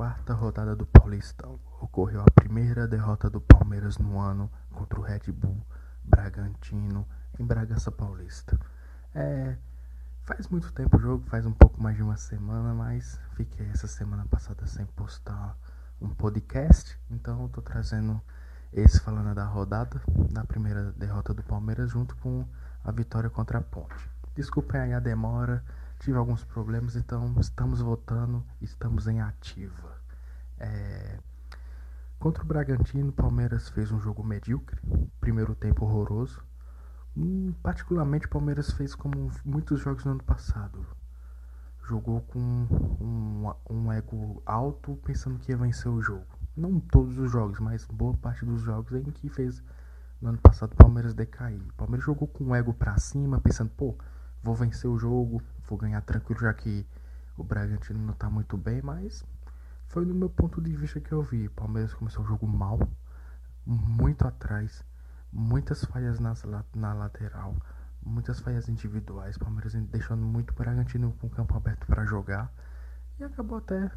quarta rodada do Paulistão, ocorreu a primeira derrota do Palmeiras no ano contra o Red Bull Bragantino em Bragança Paulista. É, faz muito tempo o jogo, faz um pouco mais de uma semana, mas fiquei essa semana passada sem postar um podcast, então tô trazendo esse falando da rodada, da primeira derrota do Palmeiras junto com a vitória contra a Ponte. Desculpem aí a demora, tive alguns problemas, então estamos voltando, estamos em ativa. É... Contra o Bragantino, o Palmeiras fez um jogo medíocre, primeiro tempo horroroso. Hum, particularmente, o Palmeiras fez como muitos jogos no ano passado. Jogou com um, um ego alto, pensando que ia vencer o jogo. Não todos os jogos, mas boa parte dos jogos em que fez no ano passado o Palmeiras decair. O Palmeiras jogou com o ego pra cima, pensando, pô, vou vencer o jogo, vou ganhar tranquilo, já que o Bragantino não tá muito bem, mas foi no meu ponto de vista que eu vi. O Palmeiras começou o jogo mal, muito atrás, muitas falhas nas, na lateral, muitas falhas individuais. O Palmeiras deixando muito o Bragantino com o campo aberto para jogar e acabou até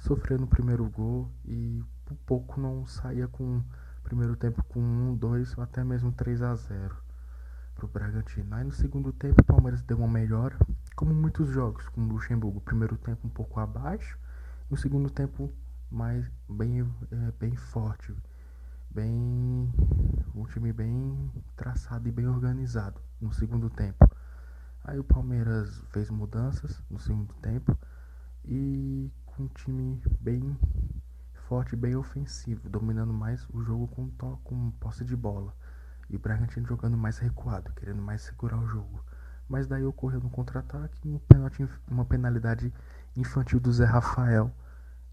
sofrendo o primeiro gol e por pouco não saía com primeiro tempo com 1, 2 ou até mesmo 3 a 0 pro Bragantino. Aí no segundo tempo o Palmeiras deu uma melhora, como muitos jogos, com o Luxemburgo, primeiro tempo um pouco abaixo, no segundo tempo mais bem, é, bem forte, bem um time bem traçado e bem organizado no segundo tempo. Aí o Palmeiras fez mudanças no segundo tempo e com um time bem forte, bem ofensivo, dominando mais o jogo com, com posse de bola. E o Bragantino jogando mais recuado, querendo mais segurar o jogo. Mas daí ocorreu no contra-ataque um uma penalidade infantil do Zé Rafael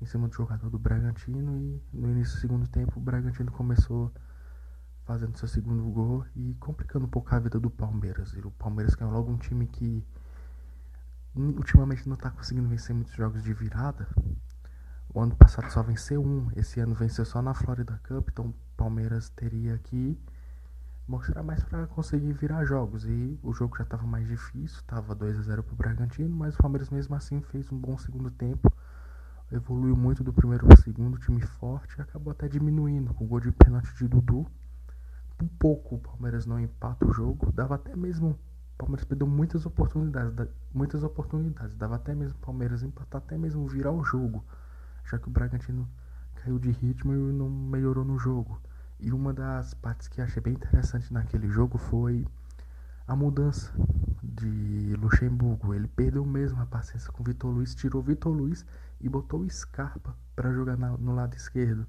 em cima do jogador do Bragantino. E no início do segundo tempo o Bragantino começou fazendo seu segundo gol e complicando um pouco a vida do Palmeiras. E o Palmeiras que é logo um time que ultimamente não está conseguindo vencer muitos jogos de virada. O ano passado só venceu um, esse ano venceu só na Florida Cup, então o Palmeiras teria que mostrar mais para conseguir virar jogos. E o jogo já estava mais difícil, estava 2 a 0 para o Bragantino, mas o Palmeiras mesmo assim fez um bom segundo tempo. Evoluiu muito do primeiro para o segundo, time forte, e acabou até diminuindo com o gol de pênalti de Dudu. Por pouco o Palmeiras não empata o jogo, dava até mesmo. O Palmeiras perdeu muitas oportunidades, muitas oportunidades, dava até mesmo o Palmeiras empatar, até mesmo virar o jogo, já que o Bragantino caiu de ritmo e não melhorou no jogo. E uma das partes que achei bem interessante naquele jogo foi a mudança de Luxemburgo. Ele perdeu mesmo a paciência com Vitor Luiz, tirou Vitor Luiz e botou Scarpa para jogar na, no lado esquerdo.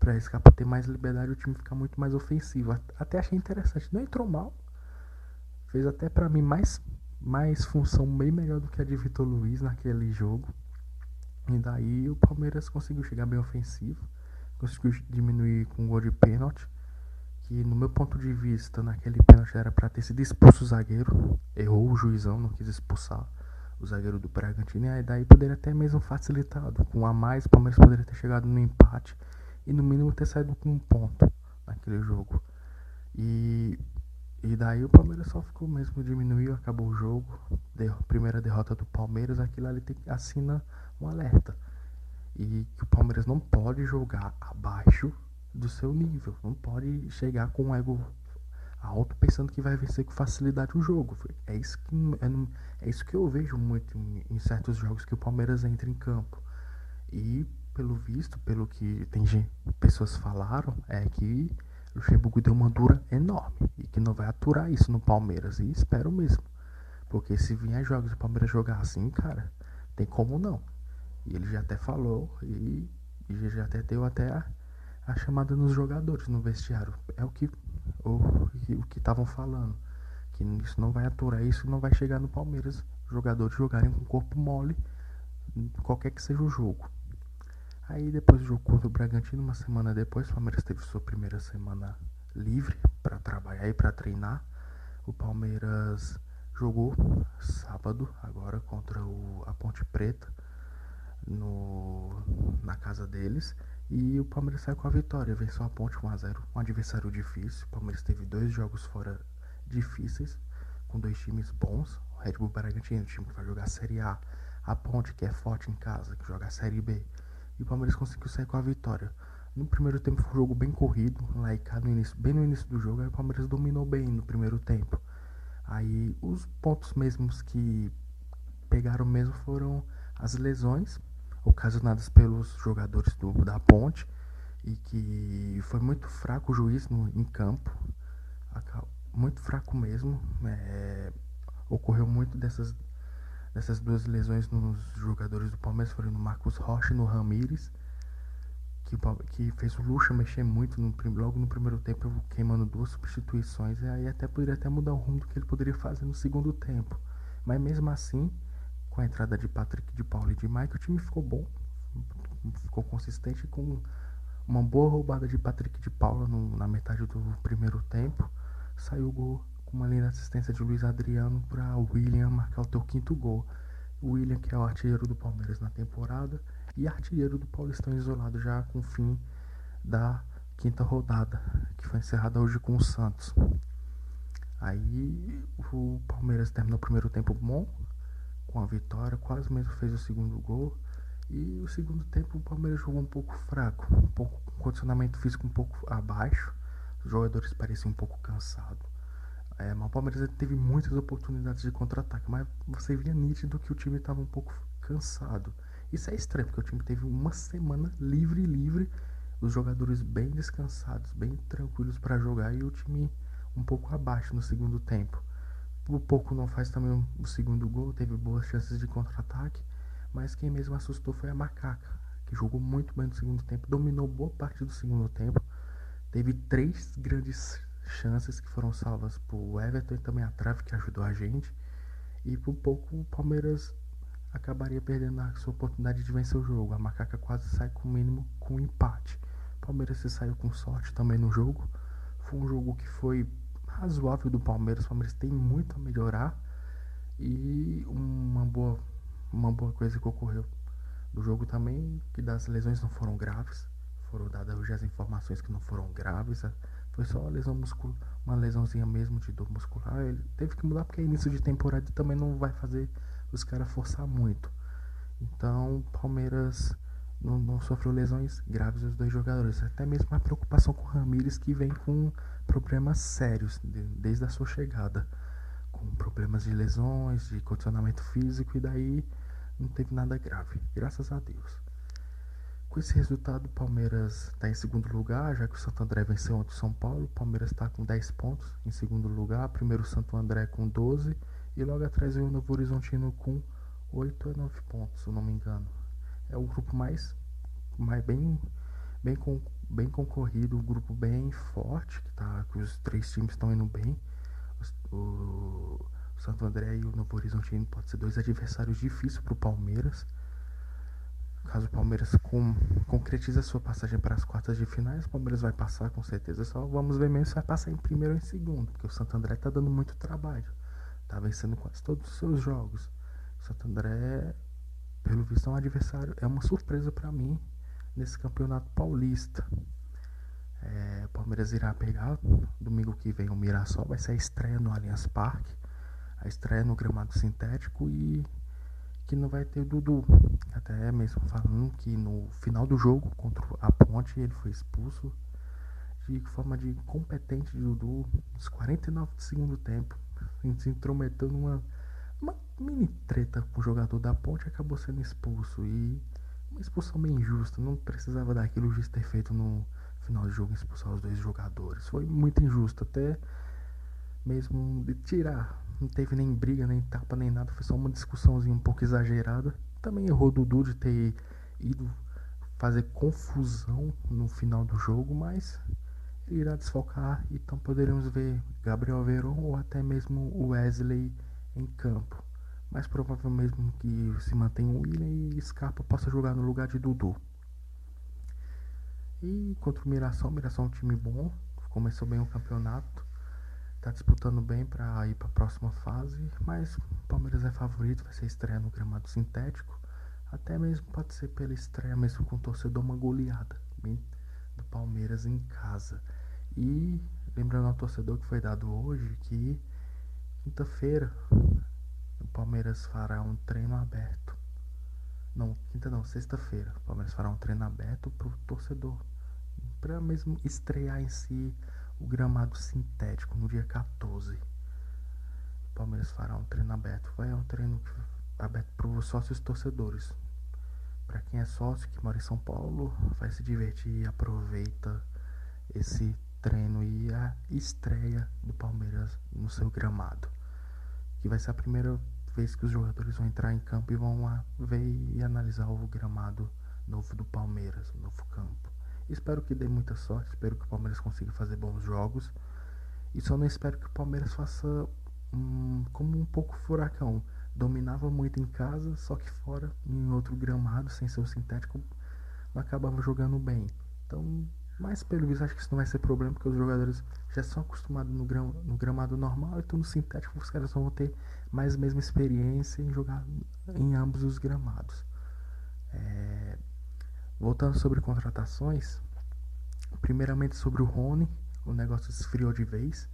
Para Scarpa ter mais liberdade o time ficar muito mais ofensivo. Até achei interessante. Não entrou mal. Fez até para mim mais, mais função bem melhor do que a de Vitor Luiz naquele jogo. E daí o Palmeiras conseguiu chegar bem ofensivo conseguiu diminuir com um gol de pênalti. Que no meu ponto de vista, naquele pênalti era para ter sido expulso o zagueiro. Errou o juizão, não quis expulsar o zagueiro do Bragantino. E aí daí poderia até mesmo facilitado. Com a mais, o Palmeiras poderia ter chegado no empate. E no mínimo ter saído com um ponto naquele jogo. E, e daí o Palmeiras só ficou mesmo, diminuiu, acabou o jogo. Deu, primeira derrota do Palmeiras, aquilo ali tem, assina um alerta e que o Palmeiras não pode jogar abaixo do seu nível, não pode chegar com um ego alto pensando que vai vencer com facilidade o jogo. É isso que, é, é isso que eu vejo muito em, em, certos jogos que o Palmeiras entra em campo. E pelo visto, pelo que tem gente, pessoas falaram, é que o Luxemburgo deu uma dura enorme e que não vai aturar isso no Palmeiras. E espero mesmo. Porque se vier jogos o Palmeiras jogar assim, cara, tem como não. E ele já até falou e, e já até deu até a, a, chamada nos jogadores no vestiário. É o que o, o que estavam falando. Que isso não vai aturar, isso não vai chegar no Palmeiras. Jogadores jogarem com corpo mole, qualquer que seja o jogo. Aí depois do jogo contra o Bragantino, uma semana depois, o Palmeiras teve sua primeira semana livre para trabalhar e para treinar. O Palmeiras jogou sábado agora contra o, a Ponte Preta no, na casa deles. E o Palmeiras saiu com a vitória, venceu a Ponte 1x0, um adversário difícil. O Palmeiras teve dois jogos fora difíceis, com dois times bons. O Red Bull Bragantino, time que vai jogar a Série A. A Ponte, que é forte em casa, que joga a Série B. e o Palmeiras conseguiu sair com a vitória. No primeiro tempo foi um jogo bem corrido, lá e cá no início, bem no início do jogo, aí o Palmeiras dominou bem no primeiro tempo. Aí os pontos mesmos que pegaram mesmo foram as lesões ocasionadas pelos jogadores do, da ponte e que foi muito fraco o juiz no, em campo, muito fraco mesmo. É, ocorreu muito dessas, dessas duas lesões nos jogadores do Palmeiras, foram no Marcos Rocha e no Ramires que, que fez o Lucha mexer muito no, logo no primeiro tempo, queimando duas substituições, e aí até poderia até mudar o rumo do que ele poderia fazer no segundo tempo. Mas mesmo assim, com a entrada de Patrick, de Paulo e de Mike, o time ficou bom, ficou consistente com uma boa roubada de Patrick de Paula no, na metade do primeiro tempo. Saiu o gol com uma linda assistência de Luiz Adriano para William marcar o teu quinto gol. William, que é o artilheiro do Palmeiras na temporada, e artilheiro do Paulistão isolado já com o fim da quinta rodada, que foi encerrada hoje com o Santos. Aí o Palmeiras terminou o primeiro tempo bom, com a vitória, quase mesmo fez o segundo gol. E o segundo tempo o Palmeiras jogou um pouco fraco, um pouco com condicionamento físico um pouco abaixo. Os jogadores pareciam um pouco cansados. É, mas o Palmeiras teve muitas oportunidades de contra-ataque, mas você via nítido que o time estava um pouco cansado. Isso é estranho, porque o time teve uma semana livre, livre, os jogadores bem descansados, bem tranquilos para jogar e o time um pouco abaixo no segundo tempo. Por pouco não faz também o segundo gol, teve boas chances de contra-ataque, mas quem mesmo assustou foi a Macaca, que jogou muito bem no segundo tempo, dominou boa parte do segundo tempo, teve três grandes chances que foram salvas por Everton e também a trave que ajudou a gente. E por pouco o Palmeiras acabaria perdendo a sua oportunidade de vencer o jogo. A Macaca quase sai com o mínimo com um empate. O Palmeiras se saiu com sorte também no jogo. Foi um jogo que foi razoável do Palmeiras. O Palmeiras tem muito a melhorar. E uma boa, uma boa coisa que ocorreu do jogo também, que das lesões não foram graves. Foram dadas hoje as informações que não foram graves. Foi só uma lesão muscular, uma lesãozinha mesmo de dor muscular. Ele teve que mudar porque é início de temporada também não vai fazer os caras forçar muito. Então, Palmeiras não, não, sofreu lesões graves os dois jogadores. Até mesmo a preocupação com o Ramires, que vem com problemas sérios de, desde a sua chegada. Com problemas de lesões, de condicionamento físico, e daí não teve nada grave, graças a Deus. Com esse resultado, o Palmeiras está em segundo lugar, já que o Santo André venceu ontem o São Paulo. O Palmeiras está com 10 pontos em segundo lugar. Primeiro o Santo André com 12 e logo atrás veio o Novo Horizontino com 8 a 9 pontos, se eu não me engano. É o grupo mais, mais bem, bem, bem concorrido, um grupo bem forte, que, tá, que os três times estão indo bem. O, o Santo André e o Novo Horizontino podem ser dois adversários difíceis para o Palmeiras. Caso o Palmeiras com, concretize a sua passagem para as quartas de finais, o Palmeiras vai passar com certeza. Só vamos ver mesmo se vai passar em primeiro ou em segundo, porque o Santo André está dando muito trabalho. Tá vencendo quase todos os seus jogos. Santo André, pelo visto, é um adversário. É uma surpresa para mim nesse campeonato paulista. É, Palmeiras irá pegar domingo que vem o Mirassol. Vai ser a estreia no Allianz Parque. A estreia no gramado sintético e que não vai ter o Dudu. Até mesmo falando que no final do jogo contra a Ponte ele foi expulso de forma de incompetente de Dudu nos 49 do segundo tempo se intrometeu numa uma mini treta com o jogador da ponte acabou sendo expulso. E uma expulsão bem injusta. Não precisava daquilo o juiz ter feito no final do jogo expulsar os dois jogadores. Foi muito injusto, até mesmo de tirar. Não teve nem briga, nem tapa, nem nada. Foi só uma discussãozinha um pouco exagerada. Também errou Dudu de ter ido fazer confusão no final do jogo, mas irá desfocar, então poderemos ver Gabriel Veron ou até mesmo Wesley em campo. Mais provável mesmo que se mantenha o William e Scarpa possa jogar no lugar de Dudu. E contra o Mirassol, o Mirassol é um time bom, começou bem o campeonato, está disputando bem para ir para a próxima fase, mas o Palmeiras é favorito, vai ser estreia no gramado sintético, até mesmo pode ser pela estreia mesmo com o torcedor uma goleada, bem do Palmeiras em casa. E lembrando ao torcedor que foi dado hoje que quinta-feira o Palmeiras fará um treino aberto Não, quinta não, sexta-feira. O Palmeiras fará um treino aberto pro torcedor. Pra mesmo estrear em si o gramado sintético no dia 14. O Palmeiras fará um treino aberto. Vai é um treino aberto para os sócios torcedores. Para quem é sócio que mora em São Paulo, vai se divertir e aproveita esse treino e a estreia do Palmeiras no seu gramado. Que vai ser a primeira vez que os jogadores vão entrar em campo e vão lá ver e analisar o gramado novo do Palmeiras, o novo campo. Espero que dê muita sorte, espero que o Palmeiras consiga fazer bons jogos. E só não espero que o Palmeiras faça um, como um pouco furacão. Dominava muito em casa, só que fora, em outro gramado, sem ser o sintético, não acabava jogando bem. Então, mas pelo visto, acho que isso não vai ser problema, porque os jogadores já são acostumados no, gram, no gramado normal, então no sintético os caras vão ter mais a mesma experiência em jogar em ambos os gramados. É, voltando sobre contratações, primeiramente sobre o Rony, o negócio esfriou de vez.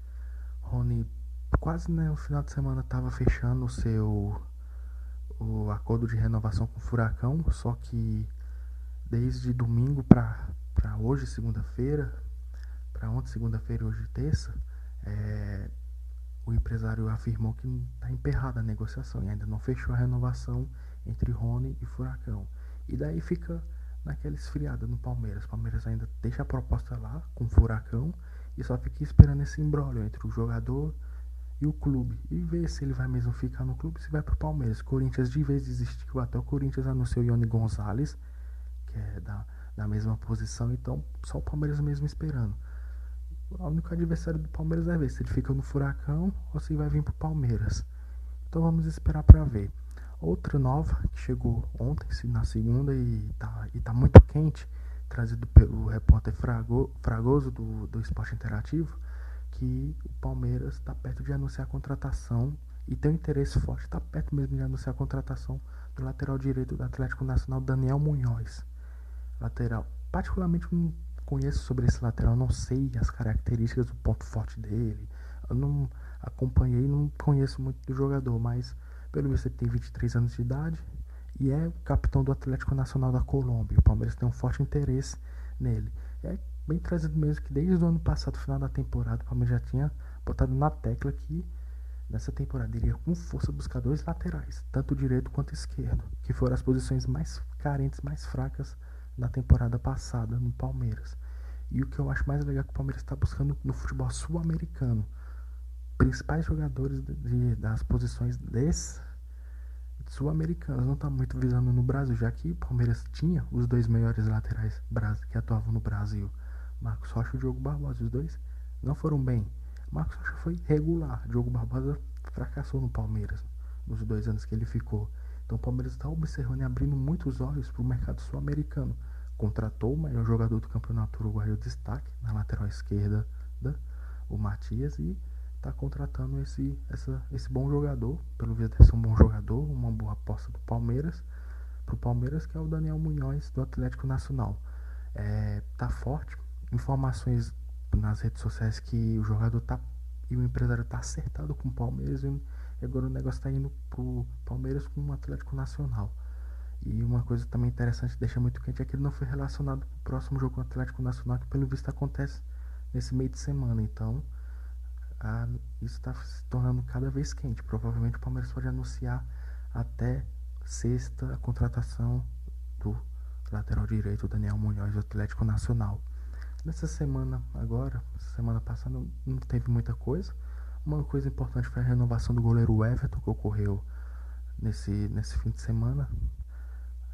Rony quase né, no final de semana estava fechando o seu o acordo de renovação com o Furacão, só que desde domingo para hoje, segunda-feira, para ontem, segunda-feira e hoje, terça, é, o empresário afirmou que está emperrada a negociação e ainda não fechou a renovação entre Rony e Furacão. E daí fica naquela esfriada no Palmeiras. O Palmeiras ainda deixa a proposta lá com o Furacão e só fica esperando esse embrólio entre o jogador e o clube. E ver se ele vai mesmo ficar no clube, se vai pro Palmeiras. Corinthians de vez desistiu, até o Corinthians anunciou Ione Gonzalez, que é da, da mesma posição, então só o Palmeiras mesmo esperando. O único adversário do Palmeiras é ver se ele fica no Furacão ou se vai vir pro Palmeiras. Então vamos esperar para ver. Outra nova que chegou ontem, na segunda, e tá, e tá muito quente, trazido pelo repórter Frago, Fragoso do, do Esporte Interativo, que o Palmeiras está perto de anunciar a contratação e tem um interesse forte, está perto mesmo de anunciar a contratação do lateral direito do Atlético Nacional, Daniel Munhoz. Lateral. Particularmente não conheço sobre esse lateral, não sei as características do ponto forte dele. Eu não acompanhei, não conheço muito do jogador, mas pelo visto ele tem 23 anos de idade e é capitão do Atlético Nacional da Colômbia. O Palmeiras tem um forte interesse nele. É bem trazido mesmo que desde o ano passado, final da temporada, o Palmeiras já tinha botado na tecla que nessa temporada iria com força buscar dois laterais, tanto direito quanto esquerdo, que foram as posições mais carentes, mais fracas na temporada passada no Palmeiras. E o que eu acho mais legal é que o Palmeiras está buscando no futebol sul-americano principais jogadores de, de, das posições desses sul-americanos não está muito visando no Brasil, já que o Palmeiras tinha os dois melhores laterais que atuavam no Brasil. Marcos Rocha e Diogo Barbosa. Os dois não foram bem. Marcos Rocha foi regular. Diogo Barbosa fracassou no Palmeiras nos dois anos que ele ficou. Então o Palmeiras está observando e abrindo muitos olhos para o mercado sul-americano. Contratou o maior jogador do campeonato uruguaio destaque na lateral esquerda, da, o Matias, e está contratando esse, essa, esse bom jogador. Pelo visto, deve ser um bom jogador, uma boa aposta do Palmeiras. Para o Palmeiras, que é o Daniel Munhoz do Atlético Nacional. É, tá forte, informações nas redes sociais que o jogador tá e o empresário tá acertado com o Palmeiras e agora o negócio tá indo pro Palmeiras com o Atlético Nacional. E uma coisa também interessante, deixa muito quente, é que ele não foi relacionado pro próximo jogo o Atlético Nacional, que pelo visto acontece nesse meio de semana. Então, a, isso está se tornando cada vez quente. Provavelmente o Palmeiras pode anunciar até sexta a contratação do lateral direito Daniel Munhoz do Atlético Nacional. Nessa semana agora, semana passada, não teve muita coisa. Uma coisa importante foi a renovação do goleiro Everton, que ocorreu nesse, nesse fim de semana.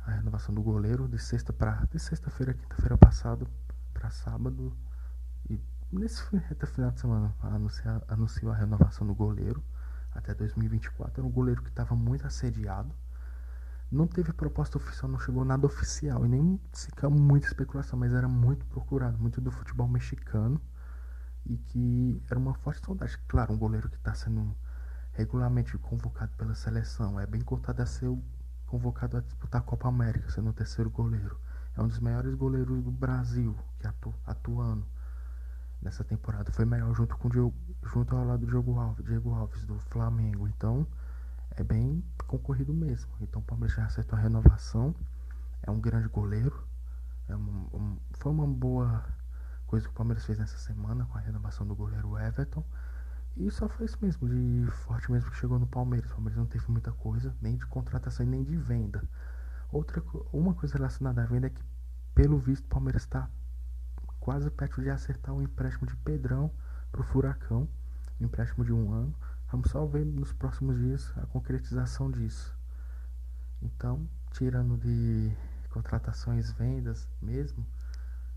A renovação do goleiro de sexta para de sexta-feira, quinta-feira passado para sábado. E nesse reta final de semana anunciou, anunciou a renovação do goleiro até 2024. Era um goleiro que estava muito assediado não teve proposta oficial, não chegou nada oficial e nem sequer muita especulação, mas era muito procurado, muito do futebol mexicano e que era uma forte saudade. Claro, um goleiro que está sendo regularmente convocado pela seleção, é bem cotado a ser convocado a disputar a Copa América, sendo o terceiro goleiro. É um dos maiores goleiros do Brasil que atu, atuando nessa temporada. Foi melhor junto com Diogo, junto ao lado do Diego Alves, Diego Alves do Flamengo. Então, é bem concorrido mesmo. Então o Palmeiras já acertou a renovação. É um grande goleiro. É um, um, foi uma boa coisa que o Palmeiras fez nessa semana com a renovação do goleiro Everton. E só foi isso mesmo, de forte mesmo que chegou no Palmeiras. O Palmeiras não teve muita coisa, nem de contratação nem de venda. Outra, uma coisa relacionada à venda é que, pelo visto, o Palmeiras está quase perto de acertar o empréstimo de Pedrão para o Furacão. Um empréstimo de um ano. Vamos só ver nos próximos dias a concretização disso. Então, tirando de contratações, vendas mesmo,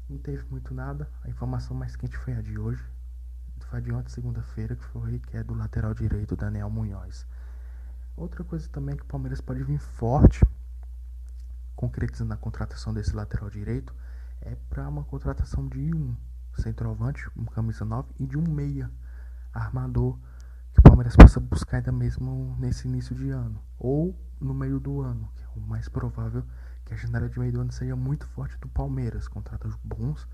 não teve muito nada. A informação mais quente foi a de hoje, foi de ontem, segunda-feira, que foi que é do lateral direito, Daniel Munhoz. Outra coisa também é que o Palmeiras pode vir forte, concretizando a contratação desse lateral direito, é para uma contratação de um centroavante, um camisa 9 e de um meia armador que o Palmeiras possa buscar ainda mesmo nesse início de ano ou no meio do ano, que é o mais provável que a janela de meio do ano seja muito forte do Palmeiras, contrata bons,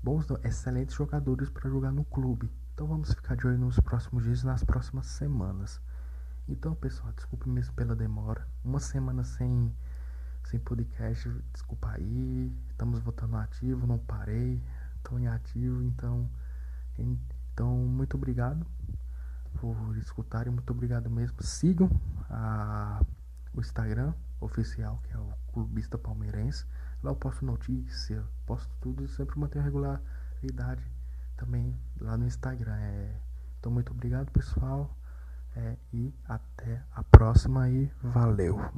bons, excelentes jogadores para jogar no clube. Então vamos ficar de olho nos próximos dias e nas próximas semanas. Então, pessoal, desculpe mesmo pela demora. Uma semana sem sem podcast, desculpa aí. Estamos voltando ativo, não parei, estou em ativo, então então muito obrigado por escutarem. Muito obrigado mesmo. Sigam a, o Instagram oficial, que é o Clubista Palmeirense. Lá eu posto notícia, posto tudo sempre mantenho regularidade também lá no Instagram. É, então, muito obrigado, pessoal. É, e até a próxima e valeu!